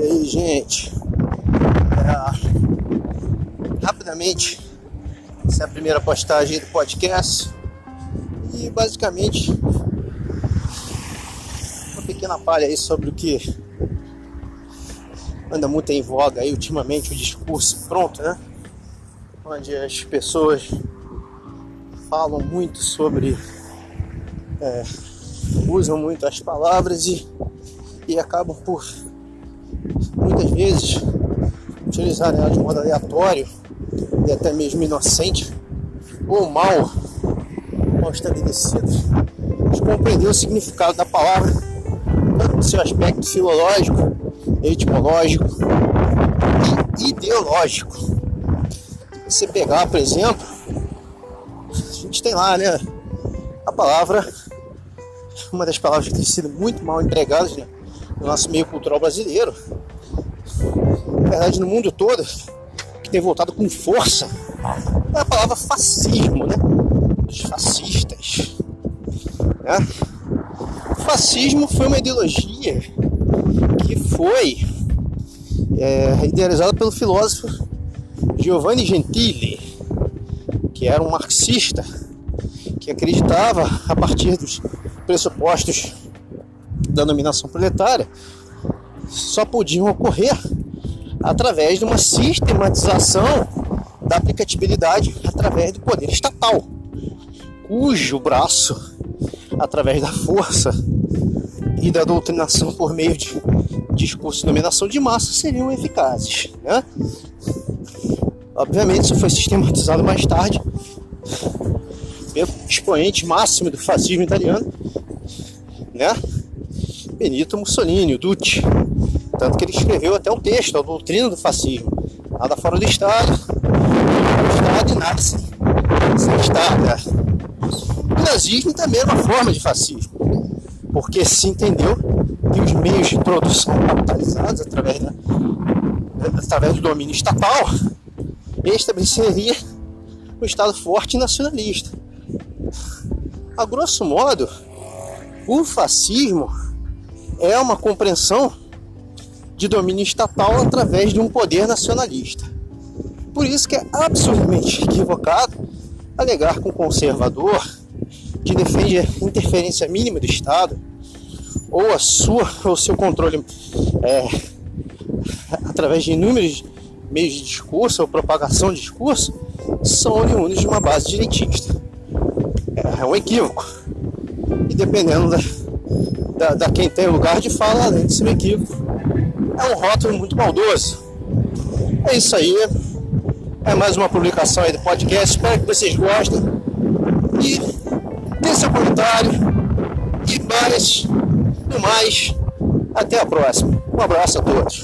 E aí, gente? É, rapidamente, essa é a primeira postagem do podcast. E basicamente, uma pequena palha aí sobre o que anda muito em voga aí ultimamente, o discurso pronto, né? Onde as pessoas falam muito sobre. É, usam muito as palavras e, e acabam por muitas vezes utilizarem ela de modo aleatório e até mesmo inocente ou mal, mal estabelecido, de compreender o significado da palavra, tanto no seu aspecto filológico, etimológico e ideológico. Se você pegar, por exemplo, a gente tem lá, né, a palavra, uma das palavras que tem sido muito mal empregadas né, no nosso meio cultural brasileiro, na verdade no mundo todo, que tem voltado com força, a palavra fascismo, né? Os fascistas. Né? O fascismo foi uma ideologia que foi é, idealizada pelo filósofo Giovanni Gentili, que era um marxista que acreditava a partir dos pressupostos da dominação proletária só podiam ocorrer através de uma sistematização da aplicabilidade através do poder estatal, cujo braço, através da força e da doutrinação por meio de discurso de dominação de massa, seriam eficazes. Né? Obviamente, isso foi sistematizado mais tarde pelo expoente máximo do fascismo italiano, né? Benito Mussolini, o Duce. Tanto que ele escreveu até um texto, a doutrina do fascismo. Nada fora do Estado, o Estado e sem, sem Estado. Né? O nazismo também é uma forma de fascismo, porque se entendeu que os meios de produção capitalizados através, da, através do domínio estatal estabeleceria um Estado forte e nacionalista. A grosso modo, o fascismo é uma compreensão de domínio estatal através de um poder nacionalista. Por isso que é absurdamente equivocado alegar que um conservador que defende a interferência mínima do Estado ou a sua ou seu controle é, através de inúmeros meios de discurso ou propagação de discurso são oriundos de uma base direitista. É, é um equívoco. E dependendo da, da, da quem tem lugar de fala, além de ser equívoco, é um rótulo muito maldoso. É isso aí. É mais uma publicação aí do podcast. Espero que vocês gostem. E dê seu comentário. E mais, no mais, até a próxima. Um abraço a todos.